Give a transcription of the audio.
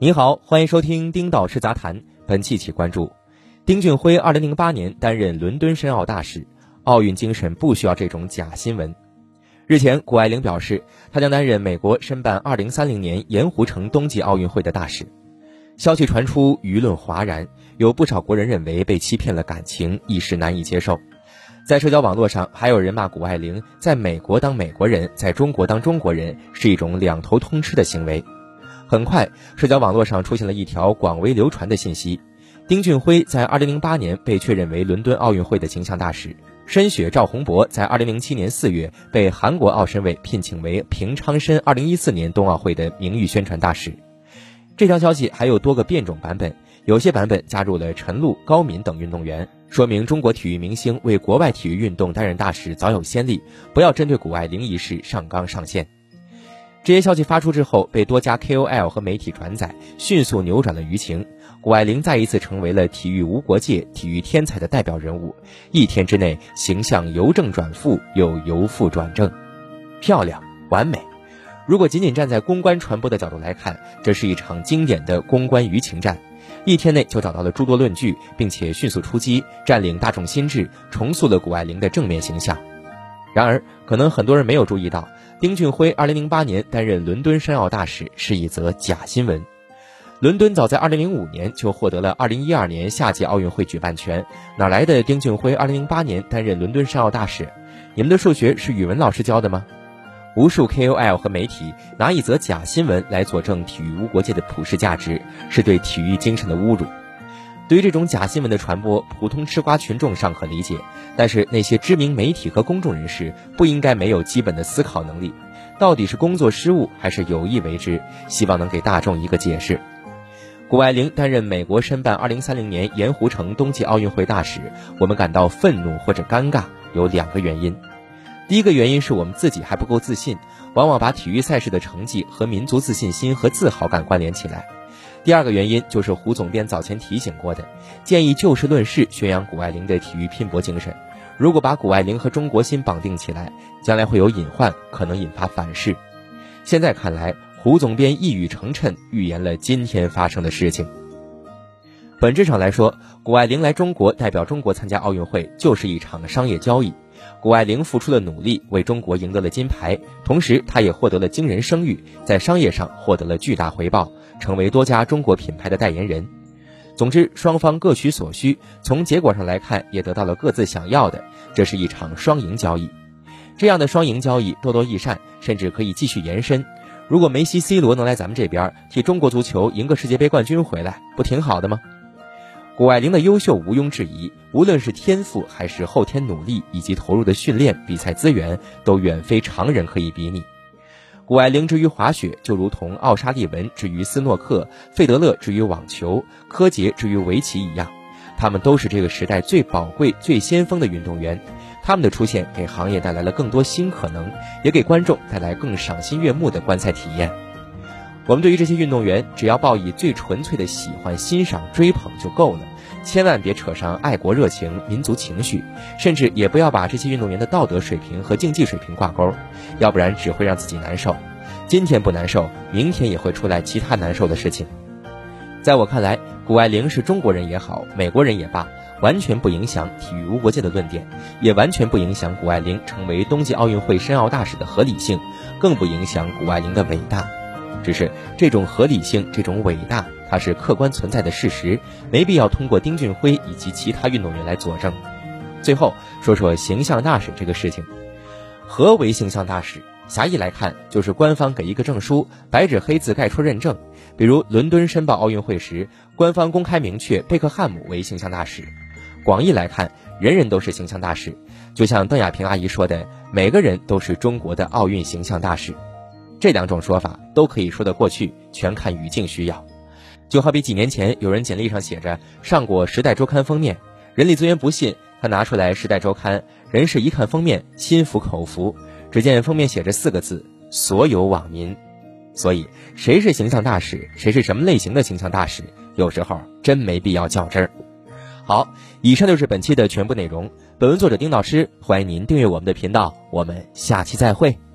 你好，欢迎收听丁导师杂谈。本期请关注：丁俊晖二零零八年担任伦敦申奥大使，奥运精神不需要这种假新闻。日前，谷爱凌表示，她将担任美国申办二零三零年盐湖城冬季奥运会的大使。消息传出，舆论哗然，有不少国人认为被欺骗了感情，一时难以接受。在社交网络上，还有人骂谷爱凌在美国当美国人，在中国当中国人是一种两头通吃的行为。很快，社交网络上出现了一条广为流传的信息：丁俊晖在2008年被确认为伦敦奥运会的形象大使，申雪赵宏博在2007年4月被韩国奥申委聘请为平昌申2014年冬奥会的名誉宣传大使。这条消息还有多个变种版本，有些版本加入了陈露、高敏等运动员。说明中国体育明星为国外体育运动担任大使早有先例，不要针对谷爱凌一事上纲上线。这些消息发出之后，被多家 KOL 和媒体转载，迅速扭转了舆情。谷爱凌再一次成为了体育无国界、体育天才的代表人物，一天之内形象由正转负，又由负转正，漂亮完美。如果仅仅站在公关传播的角度来看，这是一场经典的公关舆情战。一天内就找到了诸多论据，并且迅速出击，占领大众心智，重塑了谷爱凌的正面形象。然而，可能很多人没有注意到，丁俊晖2008年担任伦敦申奥大使是一则假新闻。伦敦早在2005年就获得了2012年夏季奥运会举办权，哪来的丁俊晖2008年担任伦敦申奥大使？你们的数学是语文老师教的吗？无数 KOL 和媒体拿一则假新闻来佐证体育无国界的普世价值，是对体育精神的侮辱。对于这种假新闻的传播，普通吃瓜群众尚可理解，但是那些知名媒体和公众人士不应该没有基本的思考能力。到底是工作失误还是有意为之？希望能给大众一个解释。谷爱凌担任美国申办2030年盐湖城冬季奥运会大使，我们感到愤怒或者尴尬，有两个原因。第一个原因是我们自己还不够自信，往往把体育赛事的成绩和民族自信心和自豪感关联起来。第二个原因就是胡总编早前提醒过的，建议就事论事宣扬谷爱凌的体育拼搏精神。如果把谷爱凌和中国心绑定起来，将来会有隐患，可能引发反噬。现在看来，胡总编一语成谶，预言了今天发生的事情。本质上来说，谷爱凌来中国代表中国参加奥运会，就是一场商业交易。谷爱凌付出了努力，为中国赢得了金牌，同时她也获得了惊人声誉，在商业上获得了巨大回报，成为多家中国品牌的代言人。总之，双方各取所需，从结果上来看，也得到了各自想要的，这是一场双赢交易。这样的双赢交易多多益善，甚至可以继续延伸。如果梅西、C 罗能来咱们这边替中国足球赢个世界杯冠军回来，不挺好的吗？谷爱凌的优秀毋庸置疑，无论是天赋还是后天努力以及投入的训练、比赛资源，都远非常人可以比拟。谷爱凌之于滑雪，就如同奥沙利文之于斯诺克、费德勒之于网球、柯洁之于围棋一样，他们都是这个时代最宝贵、最先锋的运动员。他们的出现给行业带来了更多新可能，也给观众带来更赏心悦目的观赛体验。我们对于这些运动员，只要抱以最纯粹的喜欢、欣赏、追捧就够了，千万别扯上爱国热情、民族情绪，甚至也不要把这些运动员的道德水平和竞技水平挂钩，要不然只会让自己难受。今天不难受，明天也会出来其他难受的事情。在我看来，谷爱凌是中国人也好，美国人也罢，完全不影响体育无国界的论点，也完全不影响谷爱凌成为冬季奥运会申奥大使的合理性，更不影响谷爱凌的伟大。只是这种合理性，这种伟大，它是客观存在的事实，没必要通过丁俊晖以及其他运动员来佐证。最后说说形象大使这个事情，何为形象大使？狭义来看，就是官方给一个证书，白纸黑字盖出认证。比如伦敦申报奥运会时，官方公开明确贝克汉姆为形象大使。广义来看，人人都是形象大使，就像邓亚萍阿姨说的，每个人都是中国的奥运形象大使。这两种说法都可以说得过去，全看语境需要。就好比几年前有人简历上写着上过《时代周刊》封面，人力资源不信，他拿出来《时代周刊》，人事一看封面，心服口服。只见封面写着四个字：所有网民。所以，谁是形象大使，谁是什么类型的形象大使，有时候真没必要较真儿。好，以上就是本期的全部内容。本文作者丁老师，欢迎您订阅我们的频道，我们下期再会。